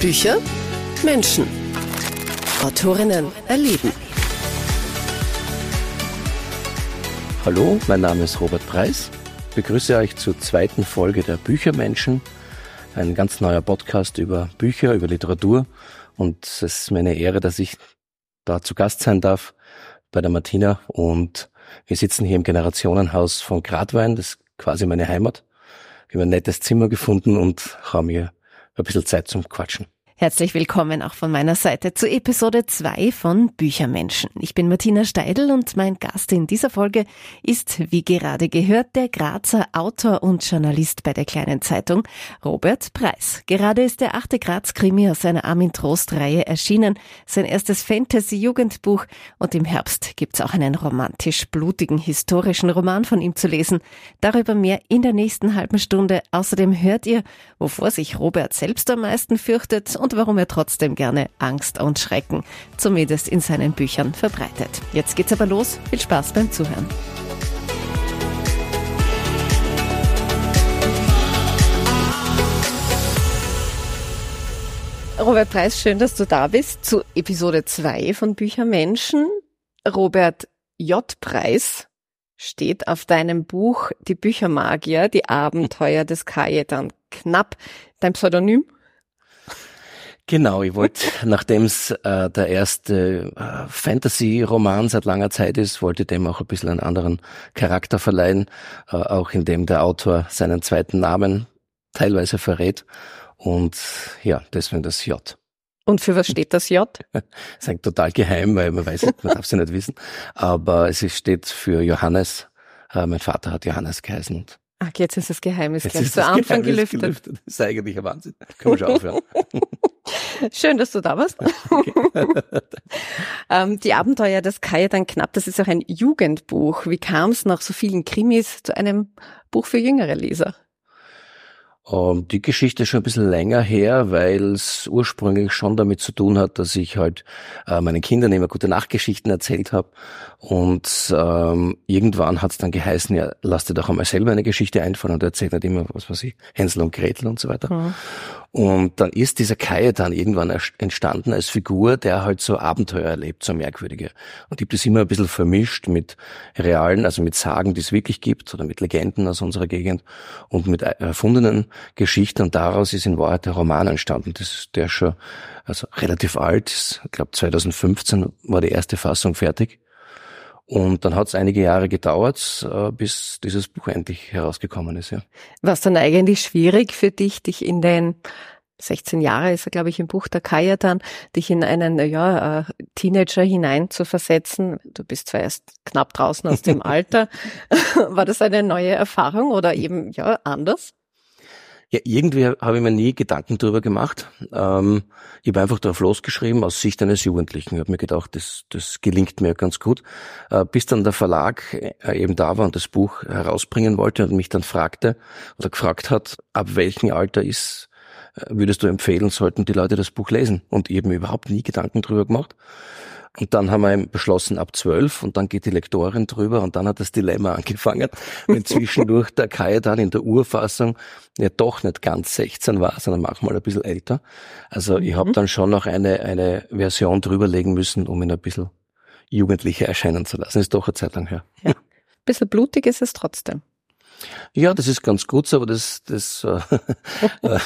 Bücher, Menschen. Autorinnen erleben. Hallo, mein Name ist Robert Preis. Ich begrüße euch zur zweiten Folge der Büchermenschen. Ein ganz neuer Podcast über Bücher, über Literatur. Und es ist mir eine Ehre, dass ich da zu Gast sein darf bei der Martina. Und wir sitzen hier im Generationenhaus von Gradwein. Das ist quasi meine Heimat. Wir haben ein nettes Zimmer gefunden und haben hier ein bisschen Zeit zum Quatschen. Herzlich willkommen auch von meiner Seite zu Episode 2 von Büchermenschen. Ich bin Martina Steidl und mein Gast in dieser Folge ist, wie gerade gehört, der Grazer Autor und Journalist bei der Kleinen Zeitung, Robert Preis. Gerade ist der achte Graz-Krimi aus seiner Armin Trost-Reihe erschienen, sein erstes Fantasy-Jugendbuch und im Herbst gibt's auch einen romantisch-blutigen historischen Roman von ihm zu lesen. Darüber mehr in der nächsten halben Stunde. Außerdem hört ihr, wovor sich Robert selbst am meisten fürchtet und warum er trotzdem gerne Angst und Schrecken, zumindest in seinen Büchern, verbreitet. Jetzt geht's aber los. Viel Spaß beim Zuhören. Robert Preis, schön, dass du da bist zu Episode 2 von Büchermenschen. Robert J. Preis steht auf deinem Buch Die Büchermagier, die Abenteuer des Kajetan Knapp, dein Pseudonym? Genau, ich wollte, nachdem es äh, der erste äh, Fantasy-Roman seit langer Zeit ist, wollte dem auch ein bisschen einen anderen Charakter verleihen, äh, auch indem der Autor seinen zweiten Namen teilweise verrät. Und ja, deswegen das J. Und für was steht das J? das ist eigentlich total geheim, weil man weiß, man darf es ja nicht wissen. Aber es steht für Johannes. Äh, mein Vater hat Johannes geheißen. Ach, jetzt ist das Geheimnis jetzt gleich zu Anfang gelüftet. gelüftet. Das ist eigentlich ein Wahnsinn. Können wir schon aufhören. Schön, dass du da warst. ähm, die Abenteuer des Kajetan Knapp, das ist auch ein Jugendbuch. Wie kam es nach so vielen Krimis zu einem Buch für jüngere Leser? Um, Ähm, die Geschichte ist schon ein bisschen länger her, weil es ursprünglich schon damit zu tun hat, dass ich halt äh, meinen Kindern immer gute Nachtgeschichten erzählt habe. Und ähm, irgendwann hat es dann geheißen, ja, lass dir doch einmal selber eine Geschichte einfallen und erzählt nicht immer, was weiß ich, Hänsel und Gretel und so weiter. Mhm. Und dann ist dieser Kai dann irgendwann entstanden als Figur, der halt so Abenteuer erlebt, so merkwürdige. Und ich habe das immer ein bisschen vermischt mit realen, also mit Sagen, die es wirklich gibt, oder mit Legenden aus unserer Gegend und mit erfundenen Geschichten. Und daraus ist in Wahrheit der Roman entstanden. Das ist der schon also relativ alt. Ich glaube 2015 war die erste Fassung fertig. Und dann hat es einige Jahre gedauert, äh, bis dieses Buch endlich herausgekommen ist. Ja. War es dann eigentlich schwierig für dich, dich in den 16 Jahre ist er, glaube ich, im Buch der Kajetan, dich in einen ja, äh, Teenager hinein zu versetzen. Du bist zwar erst knapp draußen aus dem Alter. War das eine neue Erfahrung oder eben ja anders? Ja, irgendwie habe ich mir nie Gedanken drüber gemacht. Ähm, ich habe einfach drauf losgeschrieben aus Sicht eines Jugendlichen. Ich habe mir gedacht, das, das gelingt mir ganz gut. Äh, bis dann der Verlag äh, eben da war und das Buch herausbringen wollte und mich dann fragte oder gefragt hat, ab welchem Alter ist, äh, würdest du empfehlen, sollten die Leute das Buch lesen? Und ich habe mir überhaupt nie Gedanken drüber gemacht. Und dann haben wir beschlossen ab zwölf und dann geht die Lektorin drüber und dann hat das Dilemma angefangen, wenn zwischendurch der Kai dann in der Urfassung ja doch nicht ganz 16 war, sondern manchmal ein bisschen älter. Also ich habe dann schon noch eine, eine Version drüberlegen müssen, um ihn ein bisschen jugendlicher erscheinen zu lassen. Ist doch eine Zeit lang her. Bisschen blutig ist es trotzdem. Ja, das ist ganz gut aber das, das, äh,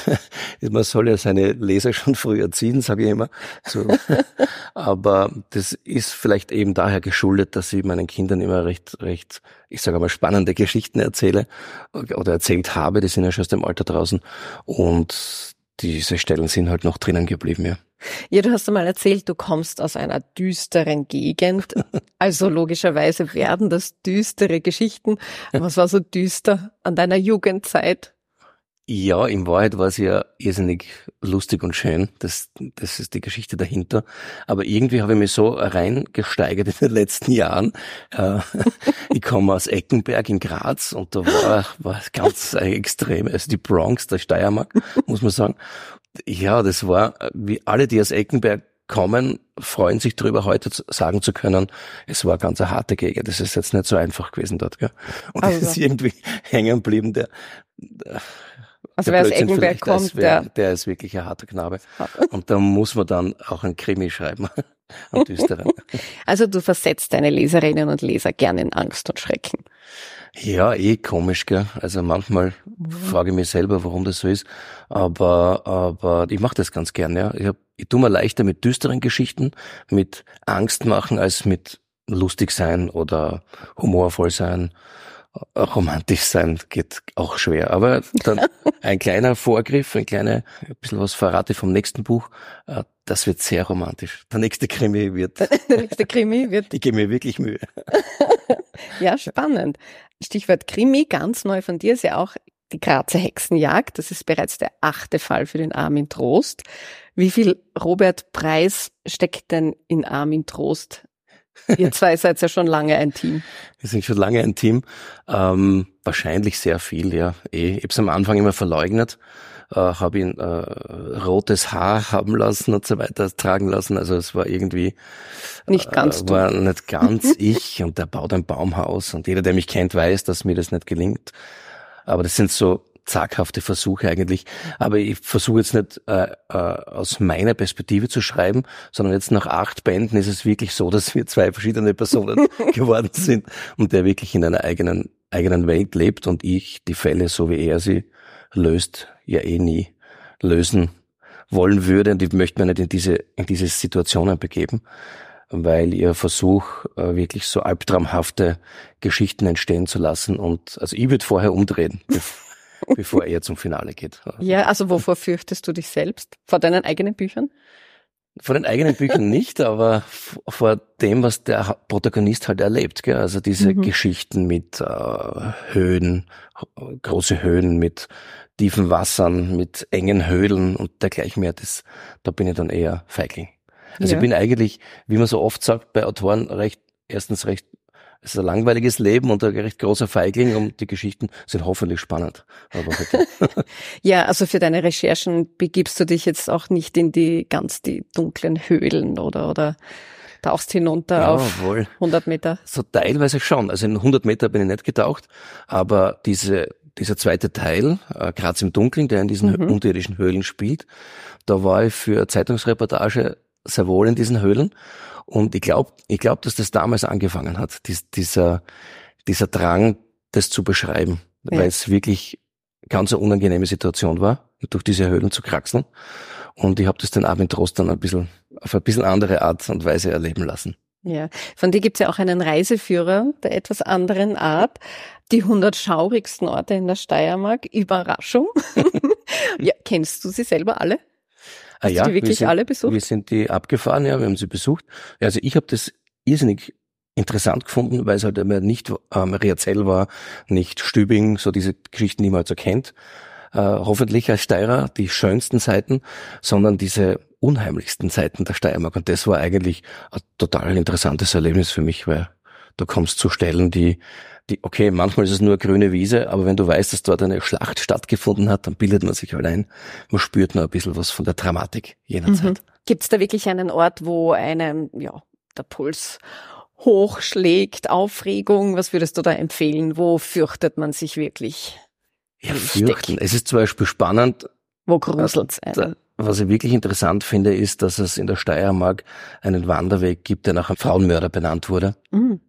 man soll ja seine Leser schon früh erziehen, sage ich immer. So. Aber das ist vielleicht eben daher geschuldet, dass ich meinen Kindern immer recht, recht, ich sage mal, spannende Geschichten erzähle oder erzählt habe. Die sind ja schon aus dem Alter draußen und diese Stellen sind halt noch drinnen geblieben, ja. Ja, du hast einmal erzählt, du kommst aus einer düsteren Gegend. Also logischerweise werden das düstere Geschichten. Was war so düster an deiner Jugendzeit? Ja, in Wahrheit war es ja irrsinnig lustig und schön. Das, das ist die Geschichte dahinter. Aber irgendwie habe ich mich so reingesteigert in den letzten Jahren. Äh, ich komme aus Eckenberg in Graz und da war, war ganz extrem, also die Bronx, der Steiermark, muss man sagen. Ja, das war, wie alle, die aus Eckenberg kommen, freuen sich darüber, heute sagen zu können, es war ganz eine harte Gegend. Das ist jetzt nicht so einfach gewesen dort. Gell? Und es Also. ist irgendwie hängen geblieben, der, Also wer aus Eggenberg kommt, wär, der, der ist wirklich ein harter Knabe. Und da muss man dann auch ein Krimi schreiben. Ein düsteren. Also du versetzt deine Leserinnen und Leser gerne in Angst und Schrecken. Ja, eh komisch, gell. Also manchmal mhm. frage ich mich selber, warum das so ist. Aber, aber ich mache das ganz gern, ja. Ich, hab, ich tue mir leichter mit düsteren Geschichten, mit Angst machen, als mit lustig sein oder humorvoll sein. Romantisch sein geht auch schwer. Aber dann ein kleiner Vorgriff, ein kleiner, ein bisschen was verrate vom nächsten Buch. Äh, das wird sehr romantisch. Der nächste Krimi wird. Der nächste Krimi wird. Ich gebe mir wirklich Mühe. ja, spannend. Stichwort Krimi, ganz neu von dir ist ja auch die Grazer Hexenjagd. Das ist bereits der achte Fall für den Armin Trost. Wie viel Robert Preis steckt denn in Armin Trost? Ihr zwei seid ja schon lange ein Team. Wir sind schon lange ein Team. Ähm, wahrscheinlich sehr viel, ja. Eh, ich habe es am Anfang immer verleugnet, äh, habe ihn äh, rotes Haar haben lassen und so weiter tragen lassen. Also es war irgendwie nicht ganz äh, war nicht ganz ich und der baut ein Baumhaus und jeder, der mich kennt, weiß, dass mir das nicht gelingt. Aber das sind so zaghafte Versuche eigentlich. Aber ich versuche jetzt nicht äh, äh, aus meiner Perspektive zu schreiben, sondern jetzt nach acht Bänden ist es wirklich so, dass wir zwei verschiedene Personen geworden sind und der wirklich in einer eigenen, eigenen Welt lebt und ich die Fälle, so wie er sie löst, ja eh nie lösen wollen würde. Und ich möchte mich nicht in diese, in diese Situationen begeben weil ihr Versuch, äh, wirklich so albtraumhafte Geschichten entstehen zu lassen. Und also ich würde vorher umdrehen, bevor er zum Finale geht. Ja, also wovor fürchtest du dich selbst? Vor deinen eigenen Büchern? Vor den eigenen Büchern nicht, aber vor dem, was der Protagonist halt erlebt. Gell? Also diese mhm. Geschichten mit äh, Höhen, große Höhen, mit tiefen Wassern, mit engen Höhlen und dergleichen mehr. Das, da bin ich dann eher Feigling. Also ja. ich bin eigentlich, wie man so oft sagt, bei Autoren recht, erstens recht es ist ein langweiliges Leben und ein recht großer Feigling und die Geschichten sind hoffentlich spannend. ja, also für deine Recherchen begibst du dich jetzt auch nicht in die ganz die dunklen Höhlen oder, oder tauchst hinunter ja, auf wohl. 100 Meter? So teilweise schon. Also in 100 Meter bin ich nicht getaucht, aber diese, dieser zweite Teil, äh, Graz im Dunkeln, der in diesen mhm. unterirdischen Höhlen spielt, da war ich für Zeitungsreportage sehr wohl in diesen Höhlen und ich glaube, ich glaube, dass das damals angefangen hat, dies, dieser, dieser Drang, das zu beschreiben, ja. weil es wirklich ganz eine unangenehme Situation war, durch diese Höhlen zu kraxeln. Und ich habe das den Armin Trost dann ein bisschen, auf ein bisschen andere Art und Weise erleben lassen. Ja, von dir gibt's ja auch einen Reiseführer der etwas anderen Art. Die 100 schaurigsten Orte in der Steiermark. Überraschung. ja, kennst du sie selber alle? Ah Hast ja, du die wirklich sind, alle besucht? Wir sind die abgefahren, ja, wir haben sie besucht. Also ich habe das irrsinnig interessant gefunden, weil es halt immer nicht ähm, Riazell war, nicht Stübing, so diese Geschichten, die man halt so kennt. Äh, hoffentlich als Steirer die schönsten Seiten, sondern diese unheimlichsten Seiten der Steiermark. Und das war eigentlich ein total interessantes Erlebnis für mich, weil du kommst zu Stellen, die die, okay, manchmal ist es nur grüne Wiese, aber wenn du weißt, dass dort eine Schlacht stattgefunden hat, dann bildet man sich halt ein. Man spürt noch ein bisschen was von der Dramatik jener mhm. Zeit. Gibt es da wirklich einen Ort, wo einem, ja, der Puls hochschlägt, Aufregung? Was würdest du da empfehlen? Wo fürchtet man sich wirklich? Ja, fürchten. Es ist zum Beispiel spannend. Wo gruselt's einen? Was ich wirklich interessant finde, ist, dass es in der Steiermark einen Wanderweg gibt, der nach einem Frauenmörder benannt wurde. Mhm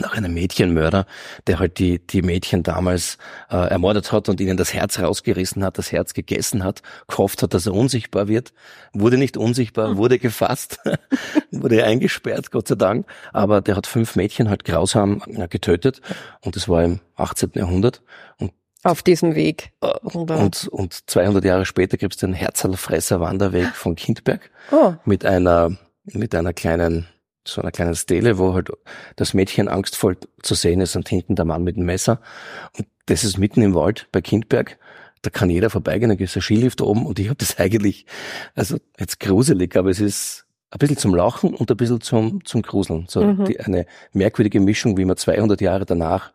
nach einem Mädchenmörder, der halt die, die Mädchen damals äh, ermordet hat und ihnen das Herz rausgerissen hat, das Herz gegessen hat, gehofft hat, dass er unsichtbar wird, wurde nicht unsichtbar, hm. wurde gefasst, wurde eingesperrt, Gott sei Dank, aber der hat fünf Mädchen halt grausam äh, getötet und das war im 18. Jahrhundert und auf diesem Weg. Äh, und, und 200 Jahre später gibt es den Herzalfresser Wanderweg von Kindberg oh. mit einer mit einer kleinen so einer kleinen Stele, wo halt das Mädchen angstvoll zu sehen ist und hinten der Mann mit dem Messer. Und das ist mitten im Wald bei Kindberg. Da kann jeder vorbeigehen, da gibt es ein Skilift oben und ich habe das eigentlich, also jetzt gruselig, aber es ist ein bisschen zum Lachen und ein bisschen zum, zum Gruseln. So mhm. die, eine merkwürdige Mischung, wie man 200 Jahre danach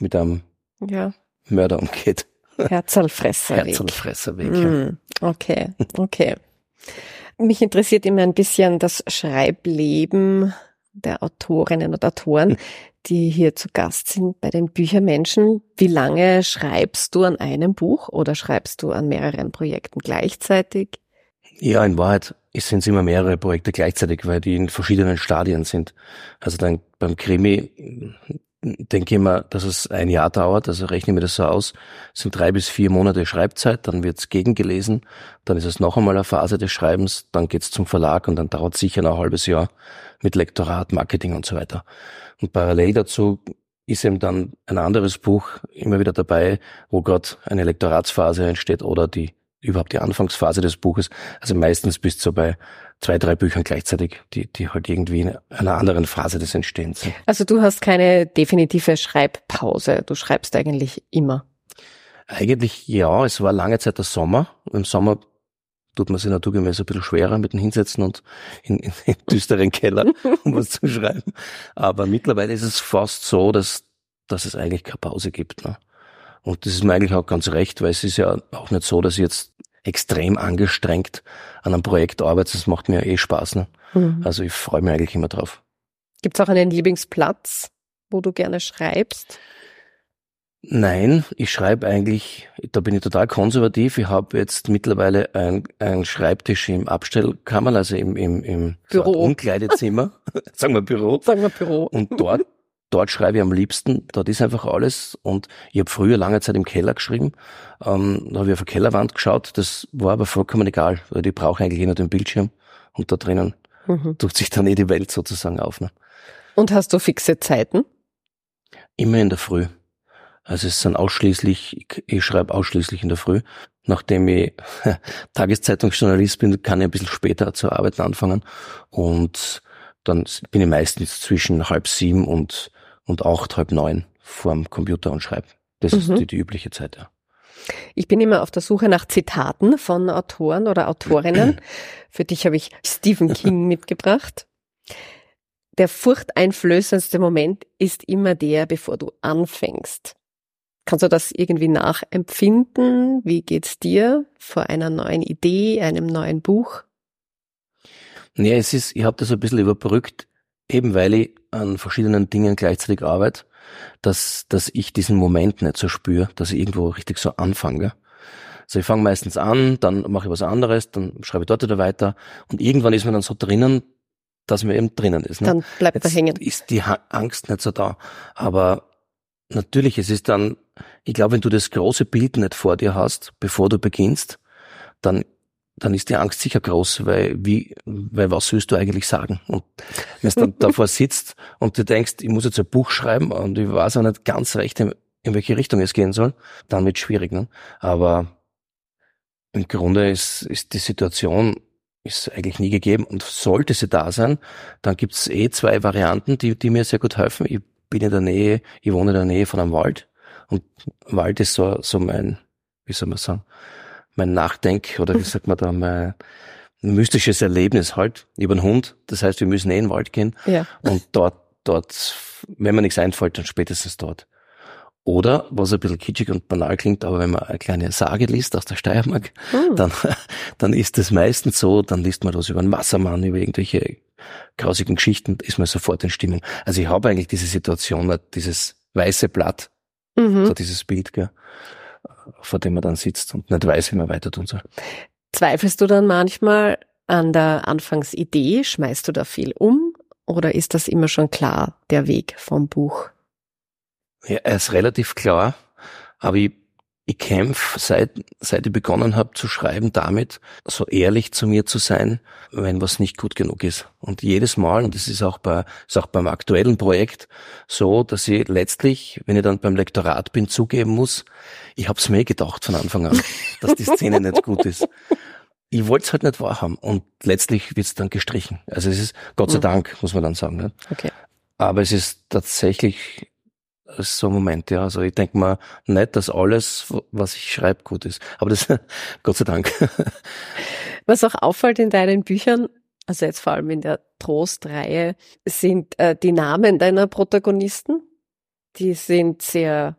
mit einem ja. Mörder umgeht. Herzalfresserweg. Herzalfresserweg, ja. Mhm. Okay, okay. Mich interessiert immer ein bisschen das Schreibleben der Autorinnen und Autoren, die hier zu Gast sind bei den Büchermenschen. Wie lange schreibst du an einem Buch oder schreibst du an mehreren Projekten gleichzeitig? Ja, in Wahrheit sind es immer mehrere Projekte gleichzeitig, weil die in verschiedenen Stadien sind. Also dann beim Krimi denke mal, dass es ein Jahr dauert, also rechne mir das so aus, es sind drei bis vier Monate Schreibzeit, dann wird's gegengelesen, dann ist es noch einmal eine Phase des Schreibens, dann geht's zum Verlag und dann dauert sicher noch ein halbes Jahr mit Lektorat, Marketing und so weiter. Und parallel dazu ist eben dann ein anderes Buch immer wieder dabei, wo gerade eine Lektoratsphase entsteht oder die überhaupt die Anfangsphase des Buches. Also meistens bist du bei zwei, drei Büchern gleichzeitig, die, die halt irgendwie in einer anderen Phase des Entstehens sind. Also du hast keine definitive Schreibpause. Du schreibst eigentlich immer. Eigentlich ja, es war lange Zeit der Sommer. Im Sommer tut man sich naturgemäß ein bisschen schwerer mit dem Hinsetzen und in, in, in düsteren Keller, um was zu schreiben. Aber mittlerweile ist es fast so, dass, dass es eigentlich keine Pause gibt. Ne? Und das ist mir eigentlich auch ganz recht, weil es ist ja auch nicht so, dass ich jetzt extrem angestrengt an einem Projekt arbeite. Das macht mir eh Spaß. Ne? Mhm. Also ich freue mich eigentlich immer drauf. Gibt es auch einen Lieblingsplatz, wo du gerne schreibst? Nein, ich schreibe eigentlich, da bin ich total konservativ. Ich habe jetzt mittlerweile einen Schreibtisch im Abstellkammer, also im, im, im Büro. Umkleidezimmer, sagen wir Büro. Sagen wir Büro. Und dort dort schreibe ich am liebsten, dort ist einfach alles und ich habe früher lange Zeit im Keller geschrieben, ähm, da habe ich auf eine Kellerwand geschaut, das war aber vollkommen egal, weil ich brauche eigentlich eh nur den Bildschirm und da drinnen mhm. tut sich dann eh die Welt sozusagen auf. Ne? Und hast du fixe Zeiten? Immer in der Früh. Also es sind ausschließlich, ich, ich schreibe ausschließlich in der Früh. Nachdem ich Tageszeitungsjournalist bin, kann ich ein bisschen später zur Arbeit anfangen und dann bin ich meistens zwischen halb sieben und und acht, halb neun vorm Computer und schreibe. Das mhm. ist die, die übliche Zeit, ja. Ich bin immer auf der Suche nach Zitaten von Autoren oder Autorinnen. Für dich habe ich Stephen King mitgebracht. Der furchteinflößendste Moment ist immer der, bevor du anfängst. Kannst du das irgendwie nachempfinden? Wie geht's dir vor einer neuen Idee, einem neuen Buch? Ja, es ist, ich habe das ein bisschen überbrückt eben weil ich an verschiedenen Dingen gleichzeitig arbeite, dass, dass ich diesen Moment nicht so spüre, dass ich irgendwo richtig so anfange. Also ich fange meistens an, dann mache ich was anderes, dann schreibe ich dort wieder weiter und irgendwann ist man dann so drinnen, dass man eben drinnen ist. Ne? Dann bleibt Jetzt er hängen. Ist die Angst nicht so da. Aber natürlich, es ist dann, ich glaube, wenn du das große Bild nicht vor dir hast, bevor du beginnst, dann dann ist die Angst sicher groß, weil wie, weil was willst du eigentlich sagen? Und wenn du dann davor sitzt und du denkst, ich muss jetzt ein Buch schreiben und ich weiß auch nicht ganz recht, in, in welche Richtung es gehen soll, dann wird es schwierig. Ne? Aber im Grunde ist, ist die Situation ist eigentlich nie gegeben und sollte sie da sein, dann gibt's eh zwei Varianten, die, die mir sehr gut helfen. Ich bin in der Nähe, ich wohne in der Nähe von einem Wald und Wald ist so, so mein, wie soll man sagen, mein Nachdenk oder wie sagt man da, mein mystisches Erlebnis halt über einen Hund. Das heißt, wir müssen eh in den Wald gehen ja. und dort, dort, wenn mir nichts einfällt, dann spätestens dort. Oder, was ein bisschen kitschig und banal klingt, aber wenn man eine kleine Sage liest aus der Steiermark, hm. dann, dann ist es meistens so, dann liest man was über einen Wassermann, über irgendwelche grausigen Geschichten, ist man sofort in Stimmung. Also ich habe eigentlich diese Situation, dieses weiße Blatt, mhm. so dieses Bild, gell vor dem man dann sitzt und nicht weiß, wie man weiter tun soll. Zweifelst du dann manchmal an der Anfangsidee? Schmeißt du da viel um? Oder ist das immer schon klar, der Weg vom Buch? Ja, er ist relativ klar, aber ich ich kämpfe, seit, seit ich begonnen habe zu schreiben, damit, so ehrlich zu mir zu sein, wenn was nicht gut genug ist. Und jedes Mal, und das ist auch, bei, ist auch beim aktuellen Projekt so, dass ich letztlich, wenn ich dann beim Lektorat bin, zugeben muss, ich habe es mir gedacht von Anfang an, dass die Szene nicht gut ist. Ich wollte es halt nicht wahrhaben und letztlich wird es dann gestrichen. Also es ist, Gott sei hm. Dank, muss man dann sagen. Ne? Okay. Aber es ist tatsächlich so Moment, ja. Also ich denke mal nicht, dass alles, was ich schreibe, gut ist. Aber das, Gott sei Dank. Was auch auffällt in deinen Büchern, also jetzt vor allem in der Trostreihe, sind äh, die Namen deiner Protagonisten. Die sind sehr,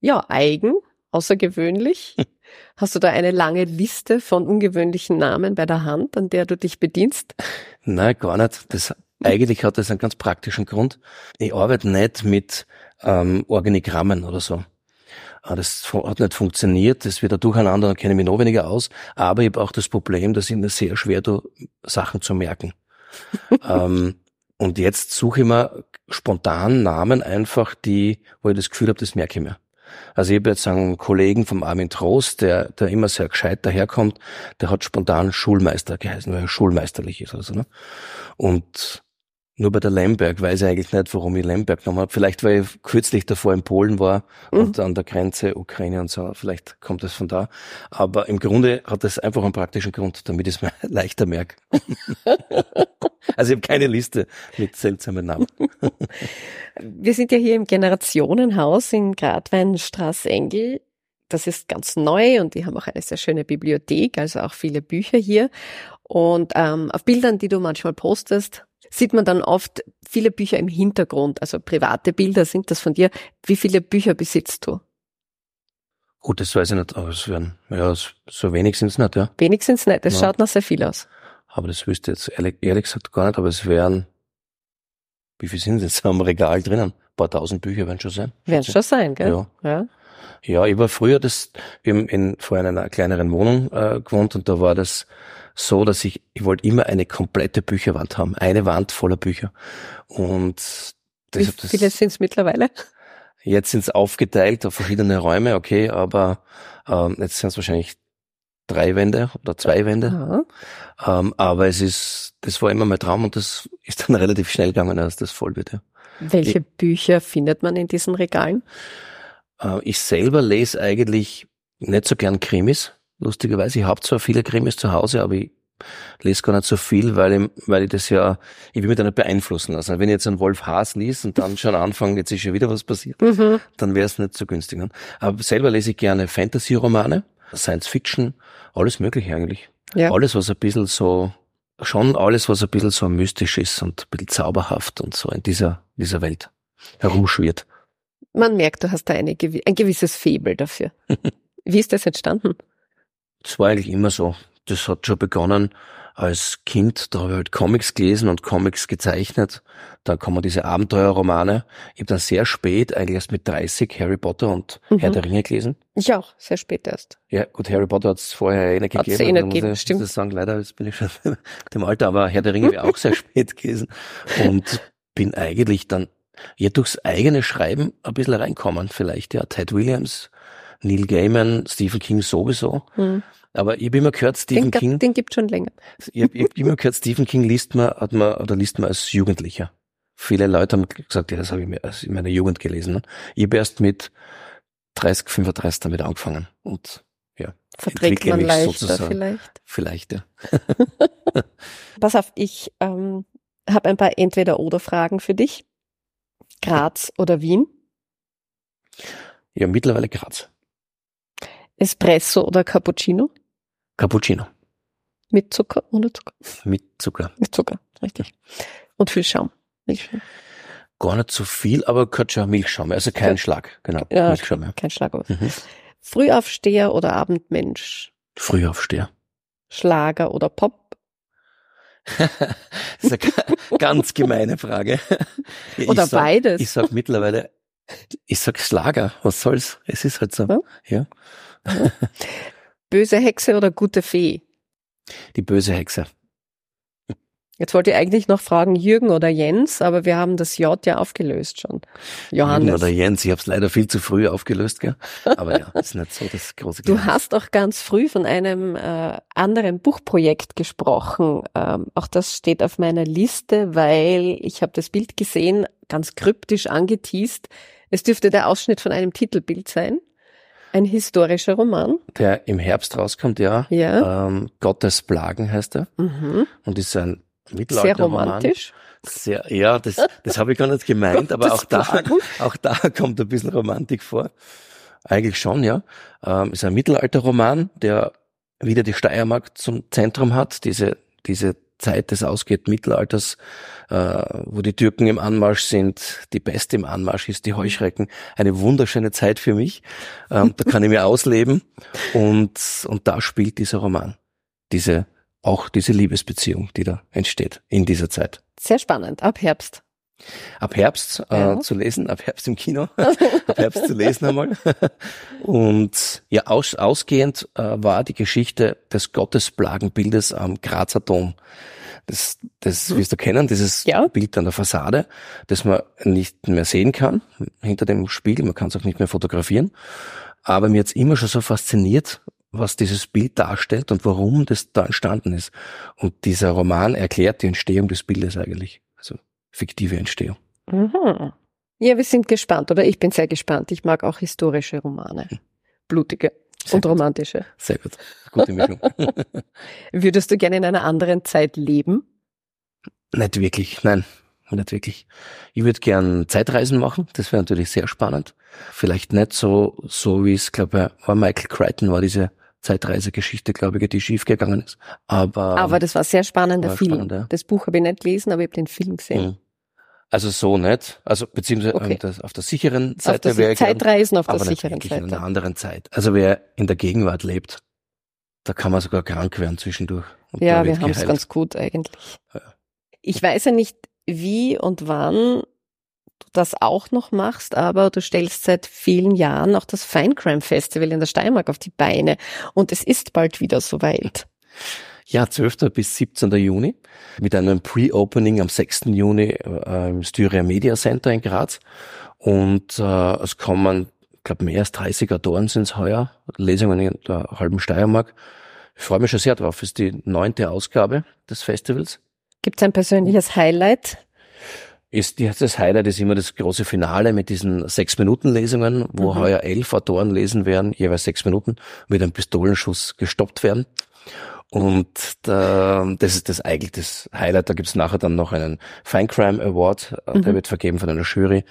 ja, eigen, außergewöhnlich. Hast du da eine lange Liste von ungewöhnlichen Namen bei der Hand, an der du dich bedienst? Nein, gar nicht. Das eigentlich hat das einen ganz praktischen Grund. Ich arbeite nicht mit ähm, Organigrammen oder so. Ah, das hat nicht funktioniert, das wird ein Durcheinander, da kenne ich mich noch weniger aus. Aber ich habe auch das Problem, dass ich mir sehr schwer tue, Sachen zu merken. ähm, und jetzt suche ich mir spontan Namen einfach, die, wo ich das Gefühl habe, das merke ich mir. Also ich habe jetzt einen Kollegen vom Armin Trost, der, der immer sehr gescheit daherkommt, der hat spontan Schulmeister geheißen, weil er schulmeisterlich ist. Also, ne? Und nur bei der Lemberg weiß ich eigentlich nicht, warum ich Lemberg genommen habe. Vielleicht, weil ich kürzlich davor in Polen war mhm. und an der Grenze Ukraine und so. Vielleicht kommt es von da. Aber im Grunde hat das einfach einen praktischen Grund, damit ich es mir leichter merke. also ich habe keine Liste mit seltsamen Namen. Wir sind ja hier im Generationenhaus in Gradweinstraße-Engel. Das ist ganz neu und die haben auch eine sehr schöne Bibliothek, also auch viele Bücher hier. Und ähm, auf Bildern, die du manchmal postest, sieht man dann oft viele Bücher im Hintergrund, also private Bilder sind das von dir. Wie viele Bücher besitzt du? Gut, das weiß ich nicht, aber es werden, ja, so wenig sind es nicht, ja. Wenig sind es nicht, das ja. schaut noch sehr viel aus. Aber das wüsste jetzt ehrlich, ehrlich gesagt gar nicht, aber es wären, wie viel sind es jetzt am Regal drinnen? Ein paar tausend Bücher werden schon sein. Werden schon sein, gell? Ja. ja. Ja, ich war früher das, wir haben in, vor einer kleineren Wohnung äh, gewohnt und da war das so, dass ich, ich wollte immer eine komplette Bücherwand haben. Eine Wand voller Bücher. Und Wie viele sind es mittlerweile? Jetzt sind es aufgeteilt auf verschiedene Räume, okay, aber ähm, jetzt sind es wahrscheinlich drei Wände oder zwei Wände. Ähm, aber es ist, das war immer mein Traum und das ist dann relativ schnell gegangen, als das voll wird. Ja. Welche ich, Bücher findet man in diesen Regalen? Äh, ich selber lese eigentlich nicht so gern Krimis lustigerweise. Ich habe zwar viele Krimis zu Hause, aber ich lese gar nicht so viel, weil ich, weil ich das ja, ich will mich da nicht beeinflussen lassen. Wenn ich jetzt einen Wolf Haas liest und dann schon anfange, jetzt ist schon wieder was passiert, mhm. dann wäre es nicht so günstig. Aber selber lese ich gerne Fantasy-Romane, Science Fiction, alles mögliche eigentlich. Ja. Alles, was ein bisschen so, schon alles, was ein bisschen so mystisch ist und ein bisschen zauberhaft und so in dieser, dieser Welt herumschwirrt. Man merkt, du hast da eine, ein gewisses Faible dafür. Wie ist das entstanden? Das war eigentlich immer so. Das hat schon begonnen als Kind, da habe ich halt Comics gelesen und Comics gezeichnet. Da kommen diese Abenteuerromane. Ich habe dann sehr spät, eigentlich erst mit 30, Harry Potter und mhm. Herr der Ringe gelesen. Ich auch, sehr spät erst. Ja, gut, Harry Potter hat es vorher eh nicht hat's gegeben. Eh nicht gegeben, ich, stimmt. Ich sagen, leider jetzt bin ich schon mit dem Alter, aber Herr der Ringe ich auch sehr spät gelesen. Und bin eigentlich dann ja durchs eigene Schreiben ein bisschen reinkommen, vielleicht, ja. Ted Williams, Neil Gaiman, Stephen King sowieso. Mhm. Aber ich habe immer gehört, Stephen den, King. Den gibt schon länger. Ich habe hab immer gehört, Stephen King liest man, hat man, oder liest man als Jugendlicher. Viele Leute haben gesagt, ja, das habe ich mir in meiner Jugend gelesen. Ich habe erst mit 30, 35 damit angefangen. Und ja. Verträgt man leichter sozusagen. vielleicht. Vielleicht, ja. Pass auf, ich ähm, habe ein paar Entweder-Oder-Fragen für dich. Graz oder Wien? Ja, mittlerweile Graz. Espresso oder Cappuccino? Cappuccino. Mit Zucker, ohne Zucker? Mit Zucker. Mit Zucker, richtig. Und viel Schaum. Milchschaum. Gar nicht so viel, aber schon Milchschaum, also kein ja. Schlag, genau. Ja, Milchschaum, ja. Kein Schlag. Mhm. Frühaufsteher oder Abendmensch? Frühaufsteher. Schlager oder Pop? das ist eine ganz gemeine Frage. oder sag, beides. Ich sag mittlerweile ich sag Schlager, was soll's? Es ist halt so. Ja. ja. Böse Hexe oder gute Fee? Die böse Hexe. Jetzt wollte ich eigentlich noch fragen Jürgen oder Jens, aber wir haben das J ja aufgelöst schon. Johannes. Jürgen oder Jens, ich habe es leider viel zu früh aufgelöst, gell? aber ja, ist nicht so das große Geheimnis. Du hast auch ganz früh von einem äh, anderen Buchprojekt gesprochen. Ähm, auch das steht auf meiner Liste, weil ich habe das Bild gesehen, ganz kryptisch angeteased. Es dürfte der Ausschnitt von einem Titelbild sein. Ein historischer Roman. Der im Herbst rauskommt, ja. ja. Ähm, Gottes Plagen heißt er. Mhm. Und ist ein Mittelalter Sehr romantisch. Sehr, ja, das, das habe ich gar nicht gemeint, aber auch da, auch da kommt ein bisschen Romantik vor. Eigentlich schon, ja. Ähm, ist ein Mittelalterroman, der wieder die Steiermark zum Zentrum hat, diese, diese Zeit des ausgeht Mittelalters, äh, wo die Türken im Anmarsch sind, die Pest im Anmarsch ist, die Heuschrecken. Eine wunderschöne Zeit für mich. Ähm, da kann ich mir ausleben und, und da spielt dieser Roman. Diese auch diese Liebesbeziehung, die da entsteht in dieser Zeit. Sehr spannend. Ab Herbst. Ab Herbst äh, Ja. zu lesen, ab Herbst im Kino, ab Herbst zu lesen einmal. Und ja, aus, ausgehend äh, war die Geschichte des Gottesplagenbildes am Grazer Dom. Das, das wirst du kennen, dieses Ja. Bild an der Fassade, das man nicht mehr sehen kann hinter dem Spiegel, man kann es auch nicht mehr fotografieren. Aber mir hat's immer schon so fasziniert, was dieses Bild darstellt und warum das da entstanden ist. Und dieser Roman erklärt die Entstehung des Bildes eigentlich. Fiktive Entstehung. Mhm. Ja, wir sind gespannt, oder ich bin sehr gespannt. Ich mag auch historische Romane. Blutige Sehr und gut. romantische. Sehr gut. Gute Mischung. Würdest du gerne in einer anderen Zeit leben? nicht wirklich, nein, nicht wirklich. Ich würde gern Zeitreisen machen, das wäre natürlich sehr spannend. Vielleicht nicht so, so wie es, glaube ich, war Michael Crichton, war diese Zeitreisegeschichte, glaube ich, die schiefgegangen ist. Aber, Aber das war sehr spannender war Film. spannend, ja. Das Buch habe ich nicht gelesen, aber ich habe den Film gesehen. Mhm. Also so nicht. Also beziehungsweise Okay. auf, der, auf der sicheren Auf Seite der wäre Zeitreisen auf der sicheren wirklich in einer Seite. anderen Zeit. Also wer in der Gegenwart lebt, da kann man sogar krank werden zwischendurch. Ja, wir haben es ganz gut eigentlich. Ja. Ich weiß ja nicht, wie und wann du das auch noch machst, aber du stellst seit vielen Jahren auch das Feincrime Festival in der Steiermark auf die Beine und es ist bald wieder soweit. Ja, 12. bis 17. Juni mit einem Pre-Opening am 6. Juni äh, im Styria Media Center in Graz. Und äh, es kommen, ich glaube, mehr als 30 Autoren sind es heuer, Lesungen in der halben Steiermark. Ich freue mich schon sehr drauf. Es ist die neunte Ausgabe des Festivals. Gibt es ein persönliches Highlight? Ist die, das Highlight ist immer das große Finale mit diesen Sechs-Minuten-Lesungen, wo Mhm. heuer elf Autoren lesen werden, jeweils sechs Minuten, mit einem Pistolenschuss gestoppt werden. Und da, das ist das eigentlich das Highlight. Da gibt's nachher dann noch einen Fine Crime Award, äh, der Mhm. wird vergeben von einer Jury.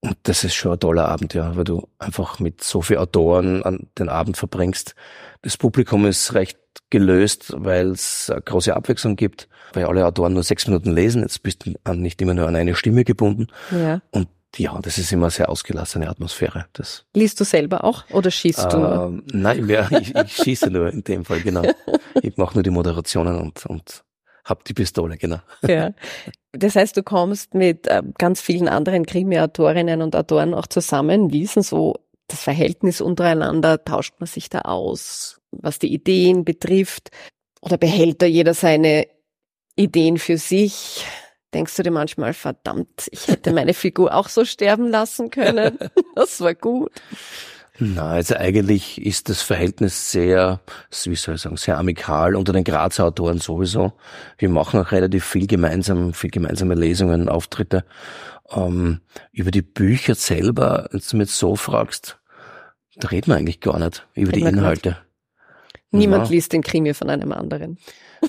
Und das ist schon ein toller Abend, ja, weil du einfach mit so vielen Autoren an den Abend verbringst. Das Publikum ist recht gelöst, weil es große Abwechslung gibt, weil alle Autoren nur sechs Minuten lesen. Jetzt bist du nicht immer nur an eine Stimme gebunden. Ja. Und ja, das ist immer eine sehr ausgelassene Atmosphäre. Das, Liest du selber auch oder schießt du ähm, nein, ja, ich, ich schieße nur in dem Fall, genau. Ich mache nur die Moderationen und, und hab die Pistole, genau. Ja. Das heißt, du kommst mit äh, ganz vielen anderen Krimi-Autorinnen und Autoren auch zusammen. Wie ist denn so das Verhältnis untereinander? Tauscht man sich da aus, was die Ideen betrifft? Oder behält da jeder seine Ideen für sich? Denkst du dir manchmal, verdammt, ich hätte meine Figur auch so sterben lassen können? Das war gut. Na, also eigentlich ist das Verhältnis sehr, wie soll ich sagen, sehr amikal unter den Grazer Autoren sowieso. Wir machen auch relativ viel gemeinsam, viel gemeinsame Lesungen, Auftritte. Ähm, über die Bücher selber, wenn du mich jetzt so fragst, da reden wir eigentlich gar nicht über die wir gar Inhalte. Niemand Ja. liest den Krimi von einem anderen.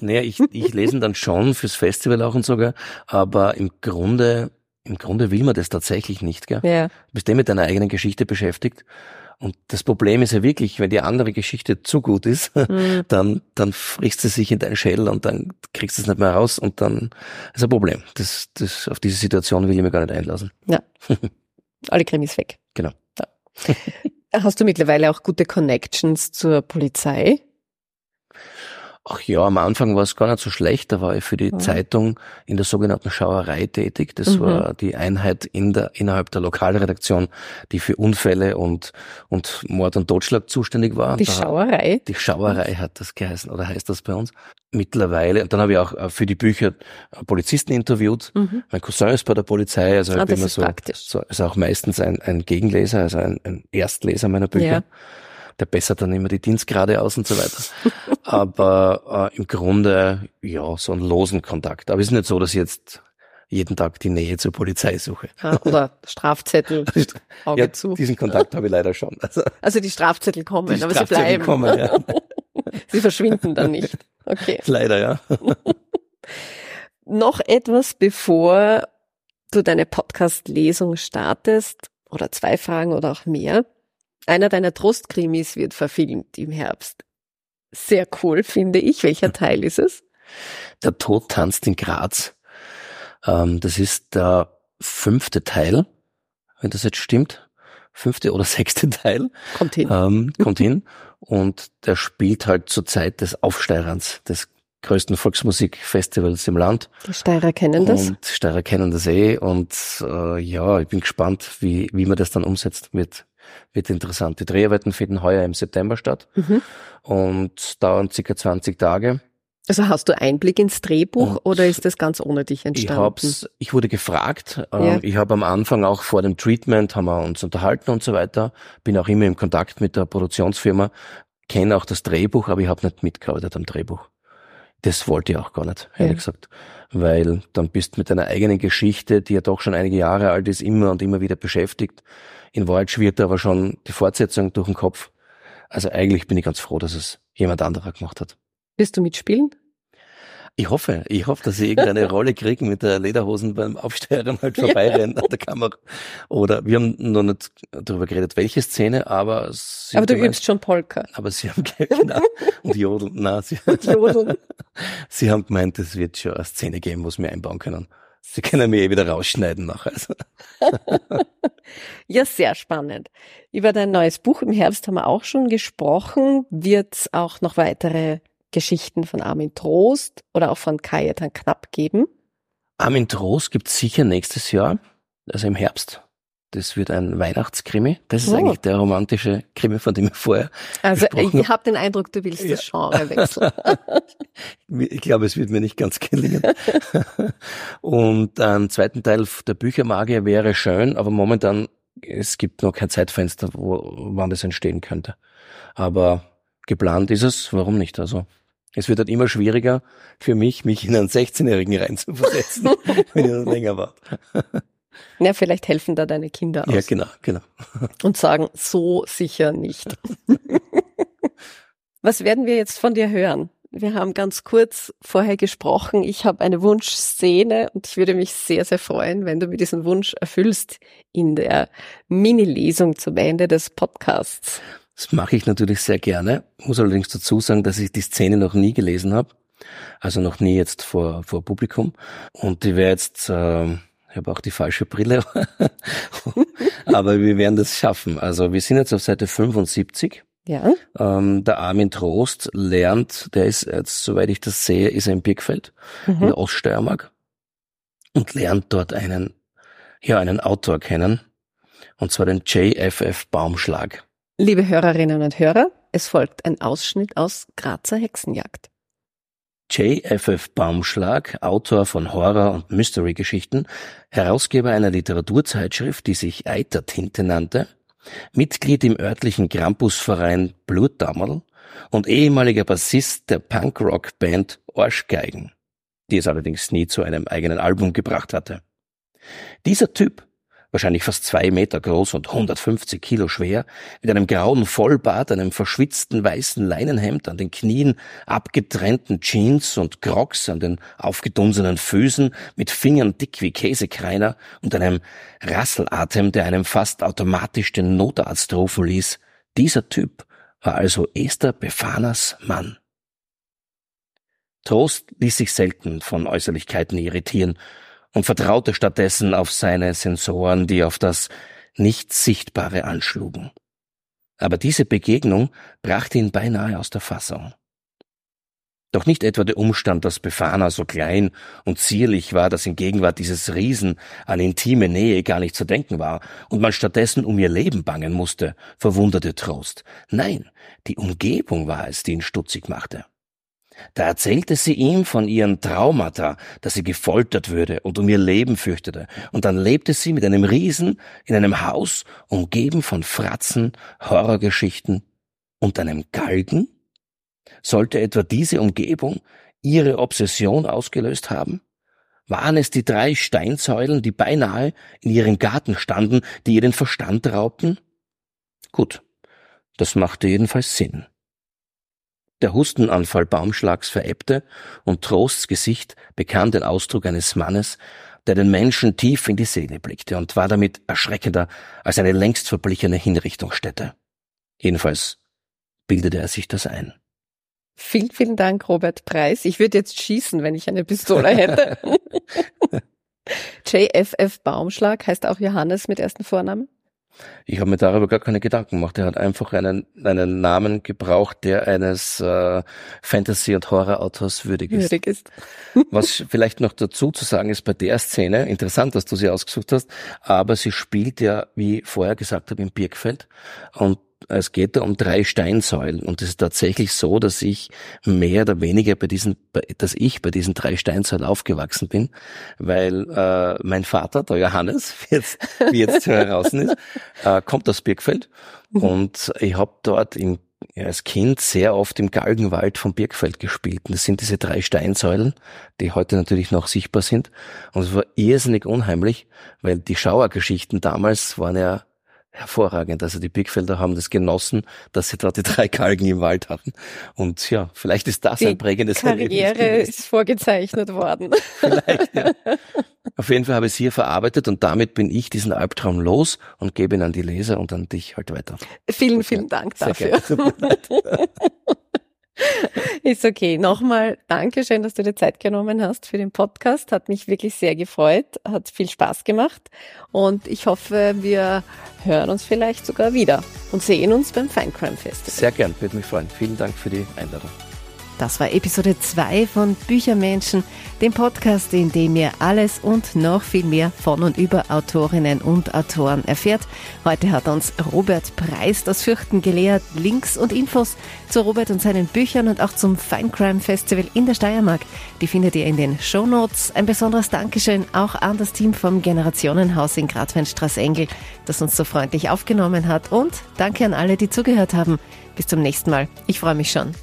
Naja, ich, ich lese ihn dann schon fürs Festival auch und sogar, aber im Grunde, im Grunde will man das tatsächlich nicht, gell? Ja. Du bist eh mit deiner eigenen Geschichte beschäftigt. Und das Problem ist ja wirklich, wenn die andere Geschichte zu gut ist, Hm. dann, dann frisst sie sich in deinen Schädel und dann kriegst du es nicht mehr raus und dann ist ein Problem. Das, das, auf diese Situation will ich mir gar nicht einlassen. Alle Krimis weg. Genau. Ja. Hast du mittlerweile auch gute Connections zur Polizei? Ach ja, am Anfang war es gar nicht so schlecht. Da war ich für die Mhm. Zeitung in der sogenannten Schauerei tätig. Das Mhm. war die Einheit in der, innerhalb der Lokalredaktion, die für Unfälle und, und Mord und Totschlag zuständig war. Die Da- Schauerei? Die Schauerei hat das geheißen oder heißt das bei uns. Mittlerweile, und dann habe ich auch äh, für die Bücher äh, Polizisten interviewt. Mhm. Mein Cousin ist bei der Polizei, also Ah, ich bin das immer ist so, praktisch. so, ist auch meistens ein, ein Gegenleser, also ein, ein Erstleser meiner Bücher. Ja. Der bessert dann immer die Dienstgrade aus und so weiter. Aber äh, im Grunde, ja, so einen losen Kontakt. Aber es ist nicht so, dass ich jetzt jeden Tag die Nähe zur Polizei suche. Oder Strafzettel, Auge Ja, zu. diesen Kontakt habe ich leider schon. Also, Also die Strafzettel kommen, die aber Strafzettel sie bleiben. kommen, ja. Sie verschwinden dann nicht. Okay. Leider, ja. Noch etwas, bevor du deine Podcast-Lesung startest, oder zwei Fragen oder auch mehr. Einer deiner Trostkrimis wird verfilmt im Herbst. Sehr cool, finde ich. Welcher Teil ist es? Der Tod tanzt in Graz. Ähm, das ist der fünfte Teil, wenn das jetzt stimmt. Fünfte oder sechste Teil Kommt hin. ähm, kommt hin. Und der spielt halt zur Zeit des Aufsteirens, des größten Volksmusikfestivals im Land. Die Steirer kennen das. Und Steirer kennen das eh. Und äh, ja, ich bin gespannt, wie, wie man das dann umsetzt. Wird, wird interessant. Die Dreharbeiten finden heuer im September statt Mhm. und dauern circa 20 Tage. Also hast du Einblick ins Drehbuch Und oder ist das ganz ohne dich Ich entstanden? hab's, ich wurde gefragt. Ähm, Ja. Ich habe am Anfang auch vor dem Treatment haben wir uns unterhalten und so weiter. Bin auch immer im Kontakt mit der Produktionsfirma, kenne auch das Drehbuch, aber ich habe nicht mitgearbeitet am Drehbuch. Das wollte ich auch gar nicht, ehrlich Ja. gesagt. Weil dann bist mit deiner eigenen Geschichte, die ja doch schon einige Jahre alt ist, immer und immer wieder beschäftigt. In Wahrheit schwirrt aber schon die Fortsetzung durch den Kopf. Also eigentlich bin ich ganz froh, dass es jemand anderer gemacht hat. Wirst du mitspielen? Ich hoffe, ich hoffe, dass ich irgendeine Rolle kriege mit der Lederhosen beim Aufsteigen halt vorbeirennen an der Kamera. Oder wir haben noch nicht darüber geredet, welche Szene, aber sie Aber du gemeint- übst schon Polka. aber sie haben genau, und Jodeln, na, sie, Jodeln. sie haben gemeint, es wird schon eine Szene geben, wo sie mir einbauen können. Sie können mir eh wieder rausschneiden nachher. Also, Ja, sehr spannend. Über dein neues Buch im Herbst haben wir auch schon gesprochen. Wird es auch noch weitere Geschichten von Armin Trost oder auch von Kajetan Knapp geben? Armin Trost gibt's sicher nächstes Jahr, also im Herbst. Das wird ein Weihnachtskrimi. Das ist Oh. eigentlich der romantische Krimi, von dem ich vorher Also ich habe den Eindruck, du willst das Genre wechseln. Ich glaube, es wird mir nicht ganz gelingen. Und einen zweiten Teil der Büchermagier wäre schön, aber momentan, es gibt noch kein Zeitfenster, wo, wann das entstehen könnte. Aber geplant ist es, warum nicht? Also, es wird halt immer schwieriger für mich, mich in einen 16-Jährigen reinzuversetzen, wenn ich das länger warte. Ja, vielleicht helfen da deine Kinder aus Ja, genau, genau. und sagen, so sicher nicht. Was werden wir jetzt von dir hören? Wir haben ganz kurz vorher gesprochen. Ich habe eine Wunschszene und ich würde mich sehr, sehr freuen, wenn du mir diesen Wunsch erfüllst in der Mini-Lesung zum Ende des Podcasts. Das mache ich natürlich sehr gerne. Muss allerdings dazu sagen, dass ich die Szene noch nie gelesen habe. Also noch nie jetzt vor, vor Publikum. Und die wäre jetzt, äh, ich habe auch die falsche Brille. Aber wir werden das schaffen. Also wir sind jetzt auf Seite 75. Ja, Ähm, der Armin Trost lernt, der ist jetzt, soweit ich das sehe, ist er in Birkfeld, in mhm. der Oststeiermark. Und lernt dort einen, ja, einen Autor kennen. Und zwar den JFF Baumschlag. Liebe Hörerinnen und Hörer, es folgt ein Ausschnitt aus Grazer Hexenjagd. J.F.F. Baumschlag, Autor von Horror- und Mystery-Geschichten, Herausgeber einer Literaturzeitschrift, die sich Eitertinte nannte, Mitglied im örtlichen Krampusverein Blutdammerl und ehemaliger Bassist der Punkrock-Band Arschgeigen, die es allerdings nie zu einem eigenen Album gebracht hatte. Dieser Typ, wahrscheinlich fast zwei Meter groß und 150 Kilo schwer, mit einem grauen Vollbart, einem verschwitzten weißen Leinenhemd an den Knien, abgetrennten Jeans und Crocs an den aufgedunsenen Füßen, mit Fingern dick wie Käsekreiner und einem Rasselatem, der einem fast automatisch den Notarzt rufen ließ. Dieser Typ war also Esther Befanas Mann. Trost ließ sich selten von Äußerlichkeiten irritieren und vertraute stattdessen auf seine Sensoren, die auf das Nicht-Sichtbare anschlugen. Aber diese Begegnung brachte ihn beinahe aus der Fassung. Doch nicht etwa der Umstand, dass Befana so klein und zierlich war, dass in Gegenwart dieses Riesen an intime Nähe gar nicht zu denken war und man stattdessen um ihr Leben bangen musste, verwunderte Trost. Nein, die Umgebung war es, die ihn stutzig machte. Da erzählte sie ihm von ihren Traumata, dass sie gefoltert würde und um ihr Leben fürchtete. Und dann lebte sie mit einem Riesen in einem Haus, umgeben von Fratzen, Horrorgeschichten und einem Galgen? Sollte etwa diese Umgebung ihre Obsession ausgelöst haben? Waren es die drei Steinsäulen, die beinahe in ihrem Garten standen, die ihr den Verstand raubten? Gut, das machte jedenfalls Sinn. Der Hustenanfall Baumschlags verebbte und Trosts Gesicht bekam den Ausdruck eines Mannes, der den Menschen tief in die Seele blickte und war damit erschreckender als eine längst verblichene Hinrichtungsstätte. Jedenfalls bildete er sich das ein. Vielen, vielen Dank, Robert Preis. Ich würde jetzt schießen, wenn ich eine Pistole hätte. JFF Baumschlag heißt auch Johannes mit ersten Vornamen? Ich habe mir darüber gar keine Gedanken gemacht. Er hat einfach einen, einen Namen gebraucht, der eines äh, Fantasy- und Horrorautors würdig ist. Würdig ist. Was vielleicht noch dazu zu sagen ist bei der Szene, interessant, dass du sie ausgesucht hast, aber sie spielt ja, wie vorher gesagt habe, im Birkfeld und es geht da um drei Steinsäulen und es ist tatsächlich so, dass ich mehr oder weniger bei diesen, dass ich bei diesen drei Steinsäulen aufgewachsen bin, weil äh, mein Vater, der Johannes, wie jetzt, wie jetzt heraus ist, äh, kommt aus Birkfeld mhm. und ich habe dort im ja, als Kind sehr oft im Galgenwald vom Birkfeld gespielt. Und das sind diese drei Steinsäulen, die heute natürlich noch sichtbar sind. Und es war irrsinnig unheimlich, weil die Schauergeschichten damals waren ja hervorragend. Also die Birkfelder haben das genossen, dass sie dort die drei Galgen im Wald hatten. Und ja, vielleicht ist das die ein prägendes Karriere ist vorgezeichnet worden. vielleicht, ja. Auf jeden Fall habe ich es hier verarbeitet und damit bin ich diesen Albtraum los und gebe ihn an die Leser und an dich halt weiter. Vielen, vielen Dank dafür. Ist okay. Nochmal Dankeschön, dass du dir Zeit genommen hast für den Podcast. Hat mich wirklich sehr gefreut, hat viel Spaß gemacht und ich hoffe, wir hören uns vielleicht sogar wieder und sehen uns beim Finecrime Festival. Sehr gern, würde mich freuen. Vielen Dank für die Einladung. Das war Episode 2 von Büchermenschen, dem Podcast, in dem ihr alles und noch viel mehr von und über Autorinnen und Autoren erfährt. Heute hat uns Robert Preis das Fürchten gelehrt. Links und Infos zu Robert und seinen Büchern und auch zum Fine Crime Festival in der Steiermark. Die findet ihr in den Show Notes. Ein besonderes Dankeschön auch an das Team vom Generationenhaus in Gradweinstraße-Engel, das uns so freundlich aufgenommen hat. Und danke an alle, die zugehört haben. Bis zum nächsten Mal. Ich freue mich schon.